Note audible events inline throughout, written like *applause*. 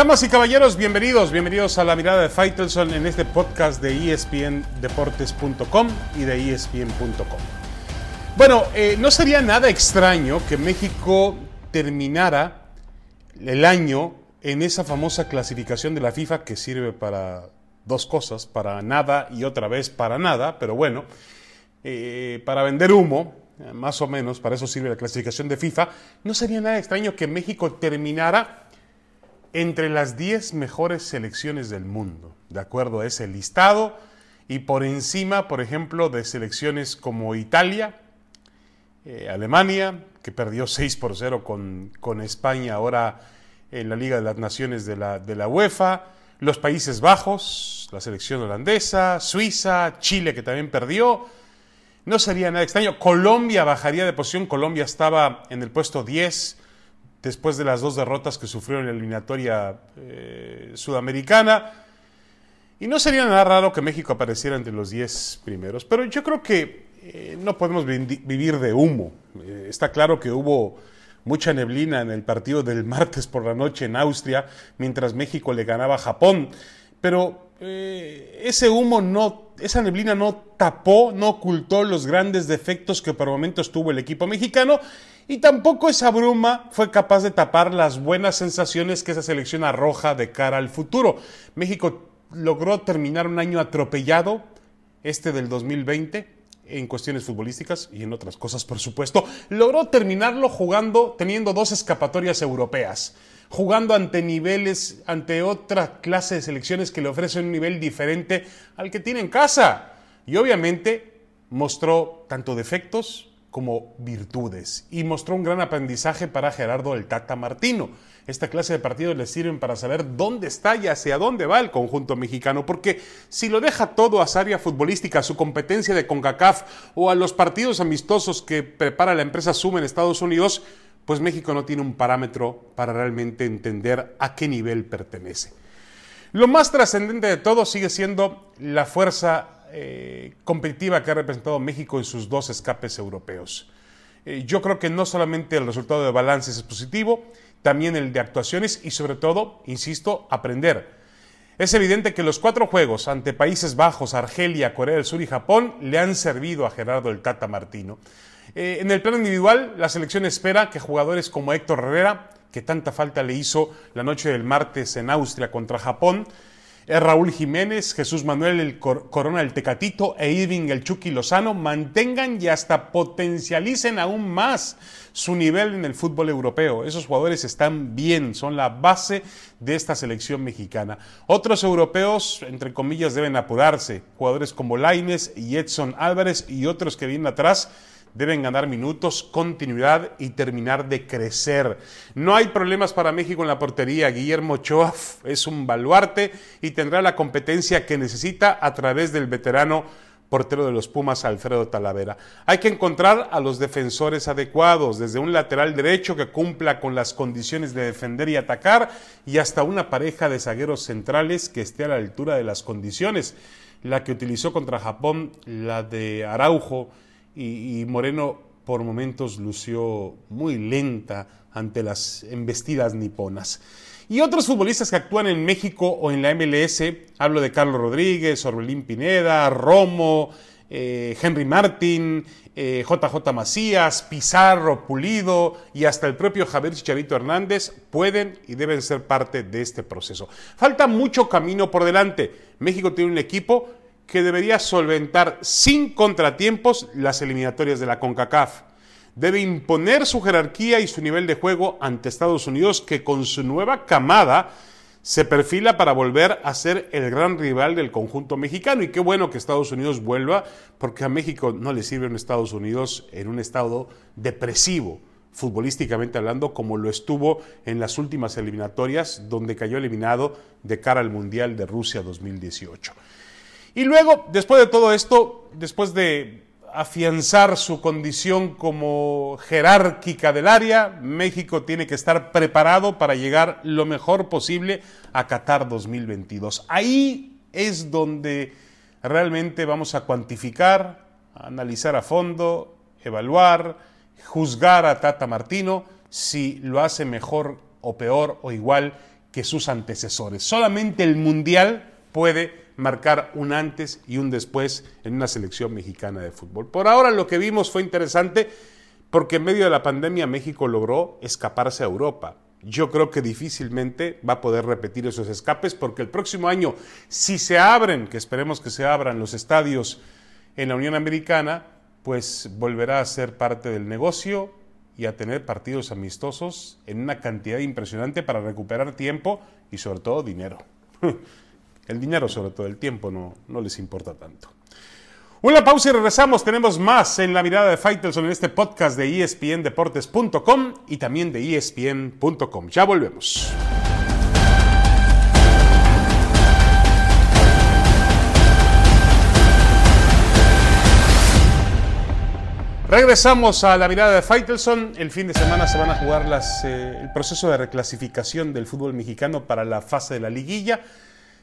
Damas y caballeros, bienvenidos, bienvenidos a la mirada de Faitelson en este podcast de espndeportes.com y de espn.com. Bueno, eh, no sería nada extraño que México terminara el año en esa famosa clasificación de la FIFA que sirve para dos cosas, para nada y otra vez para nada, pero bueno, eh, para vender humo, más o menos, para eso sirve la clasificación de FIFA, no sería nada extraño que México terminara entre las 10 mejores selecciones del mundo, de acuerdo a ese listado, y por encima, por ejemplo, de selecciones como Italia, eh, Alemania, que perdió 6 por 0 con, con, España ahora en la Liga de las Naciones de la, de la UEFA, los Países Bajos, la selección holandesa, Suiza, Chile, que también perdió. No sería nada extraño. Colombia bajaría de posición. Colombia estaba en el puesto 10 después de las dos derrotas que sufrió en la eliminatoria eh, sudamericana. Y no sería nada raro que México apareciera entre los 10 primeros, pero yo creo que eh, no podemos vivir de humo. Eh, está claro que hubo mucha neblina en el partido del martes por la noche en Austria, mientras México le ganaba a Japón, pero ese humo no, esa neblina no tapó, no ocultó los grandes defectos que por momentos tuvo el equipo mexicano y tampoco esa bruma fue capaz de tapar las buenas sensaciones que esa selección arroja de cara al futuro. México logró terminar un año atropellado, este del 2020, en cuestiones futbolísticas y en otras cosas, por supuesto. Logró terminarlo jugando, teniendo dos escapatorias europeas, jugando ante niveles, ante otra clase de selecciones que le ofrecen un nivel diferente al que tiene en casa. Y obviamente mostró tanto defectos como virtudes y mostró un gran aprendizaje para Gerardo el Tata Martino. Esta clase de partidos le sirven para saber dónde está y hacia dónde va el conjunto mexicano, porque si lo deja todo a su área futbolística, a su competencia de CONCACAF o a los partidos amistosos que prepara la empresa Zoom en Estados Unidos, pues México no tiene un parámetro para realmente entender a qué nivel pertenece. Lo más trascendente de todo sigue siendo la fuerza eh, competitiva que ha representado México en sus dos escapes europeos. Eh, yo creo que no solamente el resultado de balances es positivo, también el de actuaciones y sobre todo, insisto, aprender. Es evidente que los cuatro juegos ante Países Bajos, Argelia, Corea del Sur y Japón le han servido a Gerardo el Tata Martino. Eh, en el plano individual, la selección espera que jugadores como Héctor Herrera, que tanta falta le hizo la noche del martes en Austria contra Japón, Raúl Jiménez, Jesús Manuel el Corona el Tecatito e Irving el Chucky Lozano mantengan y hasta potencialicen aún más su nivel en el fútbol europeo. Esos jugadores están bien, son la base de esta selección mexicana. Otros europeos, entre comillas, deben apurarse. Jugadores como Laines y Edson Álvarez y otros que vienen atrás deben ganar minutos, continuidad y terminar de crecer. No hay problemas para México en la portería. Guillermo Ochoa es un baluarte y tendrá la competencia que necesita a través del veterano portero de los Pumas, Alfredo Talavera. Hay que encontrar a los defensores adecuados, desde un lateral derecho que cumpla con las condiciones de defender y atacar, y hasta una pareja de zagueros centrales que esté a la altura de las condiciones. La que utilizó contra Japón, la de Araujo, y, Moreno por momentos lució muy lenta ante las embestidas niponas. Y otros futbolistas que actúan en México o en la MLS, hablo de Carlos Rodríguez, Orbelín Pineda, Romo, eh, Henry Martin, JJ eh, Macías, Pizarro, Pulido y hasta el propio Javier Chicharito Hernández pueden y deben ser parte de este proceso. Falta mucho camino por delante. México tiene un equipo que debería solventar sin contratiempos las eliminatorias de la CONCACAF. Debe imponer su jerarquía y su nivel de juego ante Estados Unidos, que con su nueva camada se perfila para volver a ser el gran rival del conjunto mexicano. Y qué bueno que Estados Unidos vuelva, porque a México no le sirve un Estados Unidos en un estado depresivo, futbolísticamente hablando, como lo estuvo en las últimas eliminatorias, donde cayó eliminado de cara al Mundial de Rusia 2018. Y luego, después de todo esto, después de afianzar su condición como jerárquica del área, México tiene que estar preparado para llegar lo mejor posible a Qatar 2022. Ahí es donde realmente vamos a cuantificar, analizar a fondo, evaluar, juzgar a Tata Martino si lo hace mejor o peor o igual que sus antecesores. Solamente el Mundial puede marcar un antes y un después en una selección mexicana de fútbol. Por ahora lo que vimos fue interesante porque en medio de la pandemia México logró escaparse a Europa. Yo creo que difícilmente va a poder repetir esos escapes porque el próximo año, si se abren, que esperemos que se abran los estadios en la Unión Americana, pues volverá a ser parte del negocio y a tener partidos amistosos en una cantidad impresionante para recuperar tiempo y sobre todo dinero. *laughs* El dinero sobre todo, el tiempo no, no les importa tanto. Una pausa y regresamos. Tenemos más en la mirada de Faitelson en este podcast de espndeportes.com y también de espn.com. Ya volvemos. Regresamos a la mirada de Faitelson. El fin de semana se van a jugar las, eh, el proceso de reclasificación del fútbol mexicano para la fase de la liguilla,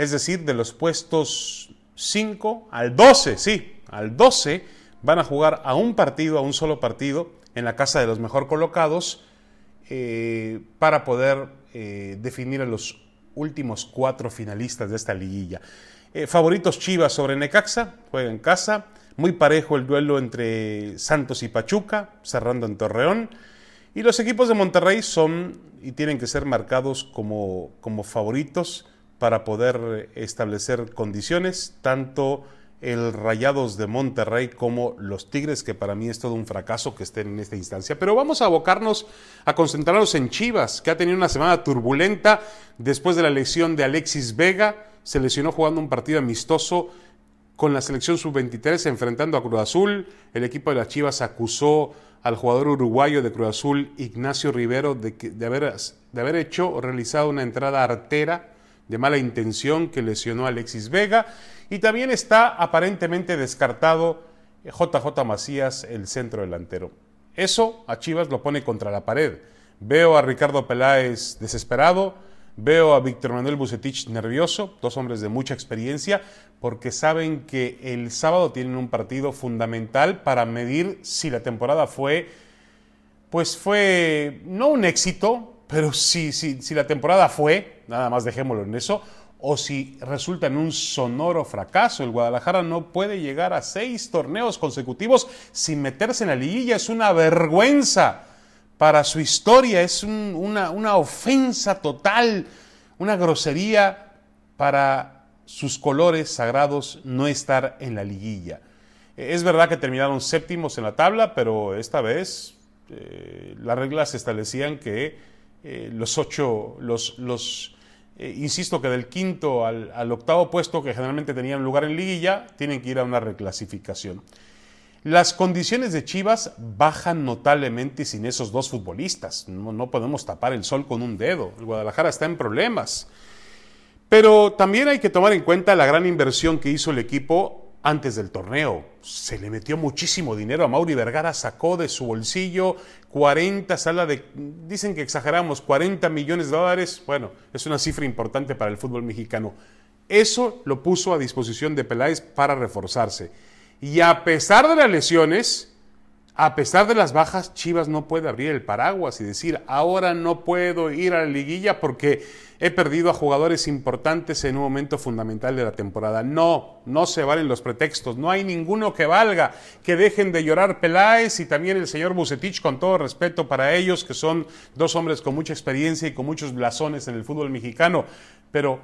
es decir, de los puestos 5 al 12, sí, al 12 van a jugar a un partido, a un solo partido, en la casa de los mejor colocados, eh, para poder eh, definir a los últimos cuatro finalistas de esta liguilla. Eh, favoritos Chivas sobre Necaxa, juega en casa. Muy parejo el duelo entre Santos y Pachuca, cerrando en Torreón. Y los equipos de Monterrey son y tienen que ser marcados como, como favoritos para poder establecer condiciones, tanto el Rayados de Monterrey como los Tigres, que para mí es todo un fracaso que estén en esta instancia. Pero vamos a abocarnos a concentrarnos en Chivas, que ha tenido una semana turbulenta después de la lesión de Alexis Vega. Se lesionó jugando un partido amistoso con la selección sub-23 enfrentando a Cruz Azul. El equipo de las Chivas acusó al jugador uruguayo de Cruz Azul, Ignacio Rivero, de, de, haber, de haber hecho o realizado una entrada artera de mala intención que lesionó a Alexis Vega y también está aparentemente descartado JJ Macías, el centro delantero. Eso a Chivas lo pone contra la pared. Veo a Ricardo Peláez desesperado, veo a Víctor Manuel Bucetich nervioso, dos hombres de mucha experiencia, porque saben que el sábado tienen un partido fundamental para medir si la temporada fue, pues fue, no un éxito, pero si, si, si la temporada fue, nada más dejémoslo en eso, o si resulta en un sonoro fracaso. El Guadalajara no puede llegar a seis torneos consecutivos sin meterse en la liguilla. Es una vergüenza para su historia, es una, una ofensa total, una grosería para sus colores sagrados no estar en la liguilla. Es verdad que terminaron séptimos en la tabla, pero esta vez eh, las reglas establecían que eh, los ocho, los, los eh, insisto que del quinto al, octavo puesto, que generalmente tenían lugar en liguilla, tienen que ir a una reclasificación. Las condiciones de Chivas bajan notablemente sin esos dos futbolistas. No, no, podemos tapar el sol con un dedo. El Guadalajara está en problemas. Pero también hay que tomar en cuenta la gran inversión que hizo el equipo antes del torneo. Se le metió muchísimo dinero a Mauri Vergara, sacó de su bolsillo 40, sala de, dicen que exageramos, 40 millones de dólares. Bueno, es una cifra importante para el fútbol mexicano. Eso lo puso a disposición de Peláez para reforzarse. Y a pesar de las lesiones, a pesar de las bajas, Chivas no puede abrir el paraguas y decir, ahora no puedo ir a la liguilla porque he perdido a jugadores importantes en un momento fundamental de la temporada. No, no se valen los pretextos, no hay ninguno que valga, que dejen de llorar Peláez y también el señor Bucetich, con todo respeto para ellos, que son dos hombres con mucha experiencia y con muchos blasones en el fútbol mexicano. Pero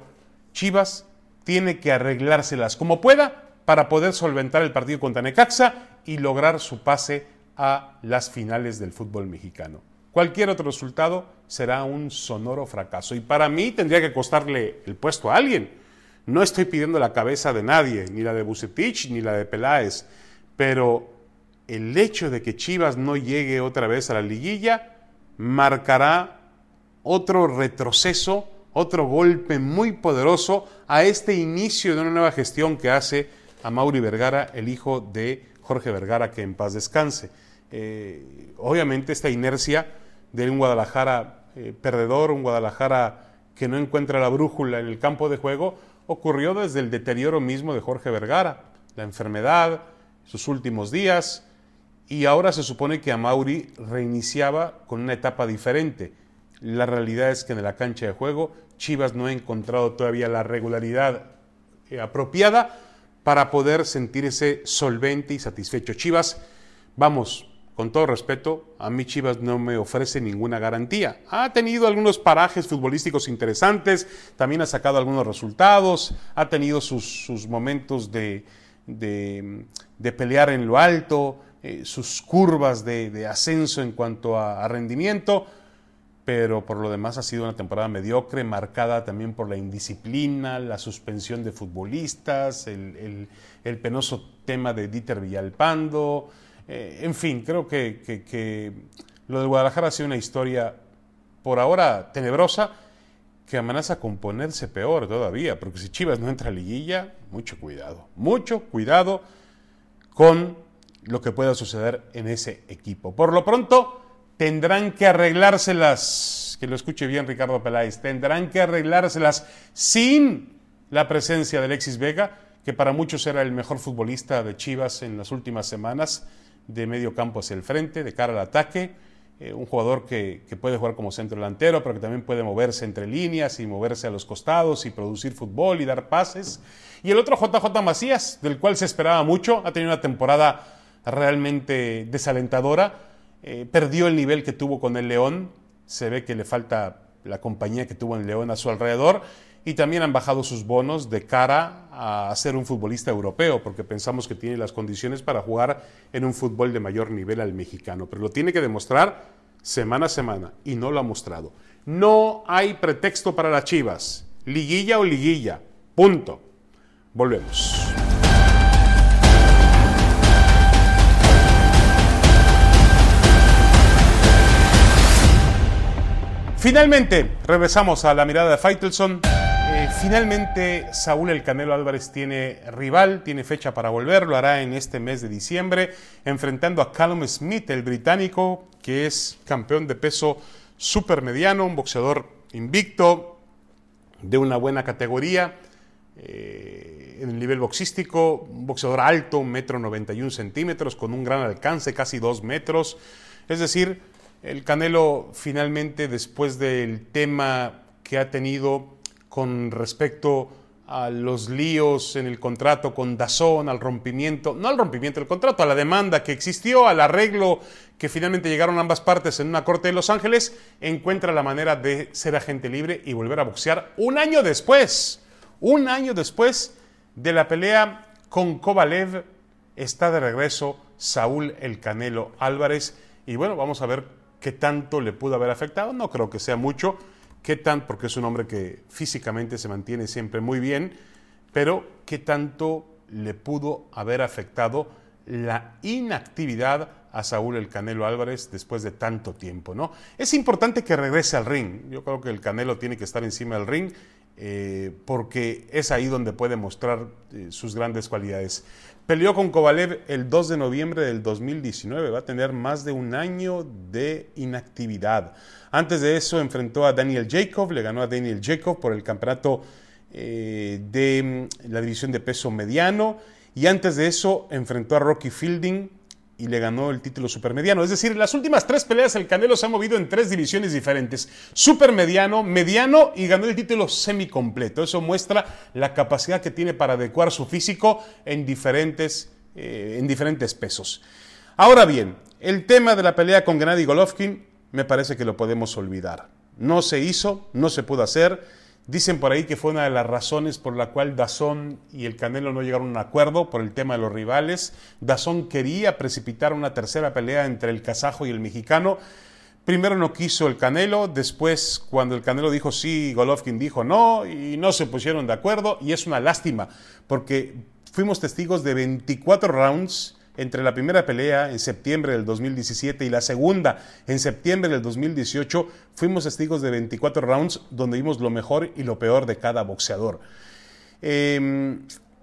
Chivas tiene que arreglárselas como pueda para poder solventar el partido contra Necaxa y lograr su pase a las finales del fútbol mexicano. Cualquier otro resultado será un sonoro fracaso y para mí tendría que costarle el puesto a alguien. No estoy pidiendo la cabeza de nadie, ni la de Bucetich ni la de Peláez, pero el hecho de que Chivas no llegue otra vez a la liguilla marcará otro retroceso, otro golpe muy poderoso a este inicio de una nueva gestión que hace a Mauri Vergara, el hijo de Jorge Vergara, que en paz descanse. Eh, obviamente esta inercia de un Guadalajara eh, perdedor, un Guadalajara que no encuentra la brújula en el campo de juego, ocurrió desde el deterioro mismo de Jorge Vergara, la enfermedad, sus últimos días, y ahora se supone que a Mauri reiniciaba con una etapa diferente. La realidad es que en la cancha de juego Chivas no ha encontrado todavía la regularidad eh, apropiada para poder sentirse solvente y satisfecho. Chivas, vamos, con todo respeto, a mí Chivas no me ofrece ninguna garantía. Ha tenido algunos parajes futbolísticos interesantes, también ha sacado algunos resultados, ha tenido sus, momentos de, pelear en lo alto, eh, sus curvas de, ascenso en cuanto a rendimiento pero por lo demás ha sido una temporada mediocre, marcada también por la indisciplina, la suspensión de futbolistas, el, penoso tema de Dieter Villalpando, eh, en fin, creo que, lo de Guadalajara ha sido una historia por ahora tenebrosa que amenaza con ponerse peor todavía, porque si Chivas no entra a liguilla, mucho cuidado, mucho cuidado con lo que pueda suceder en ese equipo. Por lo pronto, tendrán que arreglárselas, que lo escuche bien Ricardo Peláez, tendrán que arreglárselas sin la presencia de Alexis Vega, que para muchos era el mejor futbolista de Chivas en las últimas semanas, de medio campo hacia el frente, de cara al ataque, eh, un jugador que, que, puede jugar como centro delantero, pero que también puede moverse entre líneas y moverse a los costados y producir fútbol y dar pases. Y el otro JJ Macías, del cual se esperaba mucho, ha tenido una temporada realmente desalentadora, eh, perdió el nivel que tuvo con el León, se ve que le falta la compañía que tuvo en León a su alrededor y también han bajado sus bonos de cara a ser un futbolista europeo, porque pensamos que tiene las condiciones para jugar en un fútbol de mayor nivel al mexicano, pero lo tiene que demostrar semana a semana y no lo ha mostrado. No hay pretexto para las Chivas, liguilla o liguilla, punto. Volvemos. Finalmente, regresamos a la mirada de Faitelson. Finalmente, Saúl El Canelo Álvarez tiene rival, tiene fecha para volver, lo hará en este mes de diciembre, enfrentando a Callum Smith, el británico, que es campeón de peso supermediano, un boxeador invicto, de una buena categoría. Eh, en el nivel boxístico, un boxeador alto, un metro 91 centímetros, con un gran alcance, casi dos metros. Es decir, el Canelo finalmente, después del tema que ha tenido con respecto a los líos en el contrato con Dazón, al rompimiento, no al rompimiento del contrato, a la demanda que existió, al arreglo que finalmente llegaron ambas partes en una corte de Los Ángeles, encuentra la manera de ser agente libre y volver a boxear un año después, un año después de la pelea con Kovalev, está de regreso Saúl El Canelo Álvarez. Y bueno, vamos a ver ¿Qué tanto le pudo haber afectado? No creo que sea mucho. ¿Qué tan? Porque es un hombre que físicamente se mantiene siempre muy bien, pero ¿qué tanto le pudo haber afectado la inactividad a Saúl el Canelo Álvarez después de tanto tiempo, ¿no? Es importante que regrese al ring. Yo creo que el Canelo tiene que estar encima del ring eh, porque es ahí donde puede mostrar eh, sus grandes cualidades. Peleó con Kovalev el 2 de noviembre del 2019, va a tener más de un año de inactividad. Antes de eso enfrentó a Daniel Jacob, le ganó a Daniel Jacob por el campeonato eh, de mm, la división de peso mediano y antes de eso enfrentó a Rocky Fielding y le ganó el título supermediano. Es decir, las últimas tres peleas el Canelo se ha movido en tres divisiones diferentes. Supermediano, mediano y ganó el título semicompleto. Eso muestra la capacidad que tiene para adecuar su físico en diferentes, eh, en diferentes pesos. Ahora bien, el tema de la pelea con Gennady Golovkin me parece que lo podemos olvidar. No se hizo, no se pudo hacer Dicen por ahí que fue una de las razones por la cual Dazón y el Canelo no llegaron a un acuerdo por el tema de los rivales. Dazón quería precipitar una tercera pelea entre el kazajo y el mexicano. Primero no quiso el Canelo, después cuando el Canelo dijo sí, Golovkin dijo no y no se pusieron de acuerdo y es una lástima porque fuimos testigos de 24 rounds entre la primera pelea en septiembre del 2017 y la segunda en septiembre del 2018, fuimos testigos de 24 rounds donde vimos lo mejor y lo peor de cada boxeador. Em,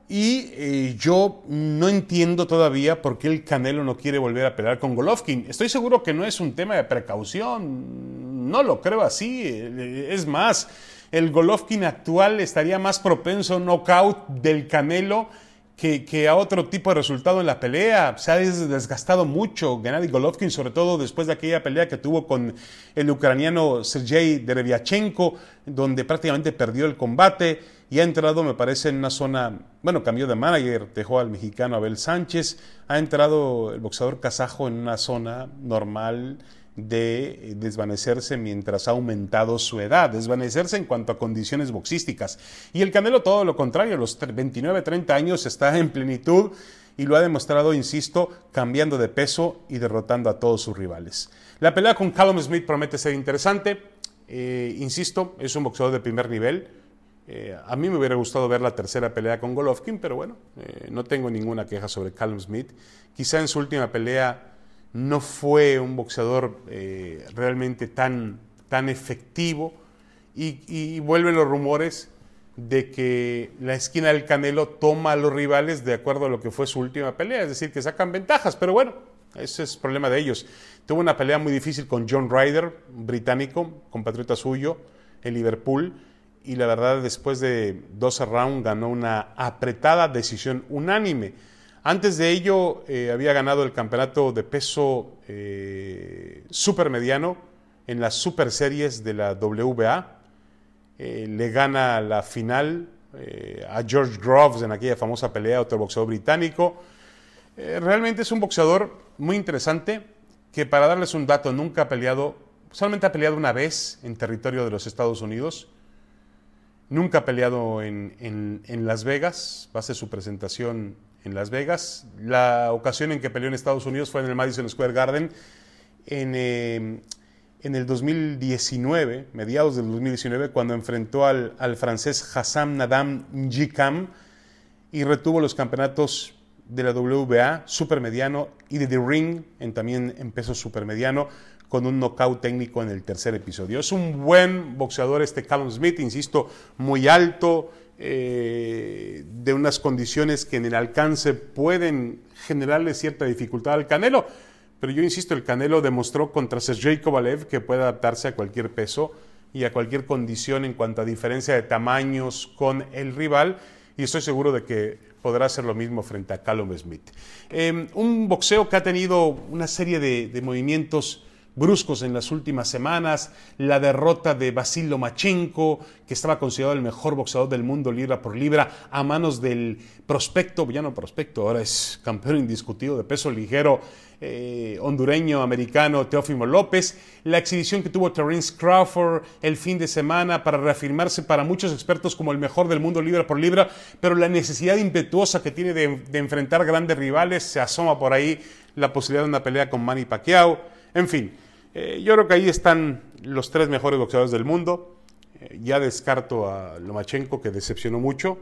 y eh, yo no entiendo todavía por qué el Canelo no quiere volver a pelear con Golovkin. Estoy seguro que no es un tema de precaución, no lo creo así. Es más, el Golovkin actual estaría más propenso a knockout del Canelo que, a otro tipo de resultado en la pelea. Se ha desgastado mucho Gennady Golovkin, sobre todo después de aquella pelea que tuvo con el ucraniano Sergei Derevyachenko, donde prácticamente perdió el combate y ha entrado, me parece, en una zona, bueno, cambió de manager, dejó al mexicano Abel Sánchez, ha entrado el boxeador kazajo en una zona normal de desvanecerse mientras ha aumentado su edad, desvanecerse en cuanto a condiciones boxísticas. Y el Canelo todo lo contrario, a los 29, 30 años está en plenitud y lo ha demostrado, insisto, cambiando de peso y derrotando a todos sus rivales. La pelea con Callum Smith promete ser interesante, eh, insisto, es un boxeador de primer nivel. Eh, a mí me hubiera gustado ver la tercera pelea con Golovkin, pero bueno, eh, no tengo ninguna queja sobre Callum Smith. Quizá en su última pelea no fue un boxeador eh, realmente tan, tan efectivo y, vuelven los rumores de que la esquina del Canelo toma a los rivales de acuerdo a lo que fue su última pelea, es decir, que sacan ventajas, pero bueno, ese es el problema de ellos. Tuvo una pelea muy difícil con John Ryder, británico, compatriota suyo, en Liverpool, y la verdad después de 12 rounds ganó una apretada decisión unánime. Antes de ello eh, había ganado el campeonato de peso eh, supermediano en las super series de la WBA. Eh, le gana la final a George Groves en aquella famosa pelea, otro boxeador británico. realmente es un boxeador muy interesante que para darles un dato nunca ha peleado, solamente ha peleado una vez en territorio de los Estados Unidos. Nunca ha peleado en, en Las Vegas, va a ser su presentación en Las Vegas. La ocasión en que peleó en Estados Unidos fue en el Madison Square Garden en, eh, en el 2019, mediados del 2019, cuando enfrentó al, al francés Hassam Nadam Njikam y retuvo los campeonatos de la WBA supermediano y de The Ring en, también en peso supermediano con un knockout técnico en el tercer episodio. Es un buen boxeador este Callum Smith, insisto, muy alto, eh, de unas condiciones que en el alcance pueden generarle cierta dificultad al Canelo. Pero yo insisto, el Canelo demostró contra Sergey Kovalev que puede adaptarse a cualquier peso y a cualquier condición en cuanto a diferencia de tamaños con el rival. Y estoy seguro de que podrá hacer lo mismo frente a Callum Smith. Em, un boxeo que ha tenido una serie de movimientos bruscos en las últimas semanas, la derrota de Basil Lomachenko, que estaba considerado el mejor boxeador del mundo libra por libra, a manos del prospecto, ya no prospecto, ahora es campeón indiscutido de peso ligero eh, hondureño americano Teófimo López, la exhibición que tuvo Terence Crawford el fin de semana para reafirmarse para muchos expertos como el mejor del mundo libra por libra, pero la necesidad impetuosa que tiene de, de enfrentar grandes rivales, se asoma por ahí la posibilidad de una pelea con Manny Pacquiao, en fin. Eh, yo creo que ahí están los tres mejores boxeadores del mundo. Eh, ya descarto a Lomachenko, que decepcionó mucho,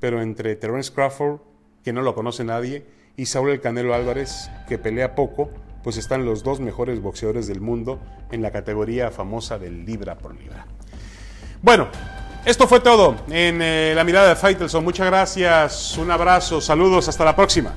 pero entre Terence Crawford, que no lo conoce nadie, y Saúl El Canelo Álvarez, que pelea poco, pues están los dos mejores boxeadores del mundo en la categoría famosa del libra por libra. Bueno, esto fue todo en eh, la mirada de Faitelson. Muchas gracias, un abrazo, saludos, hasta la próxima.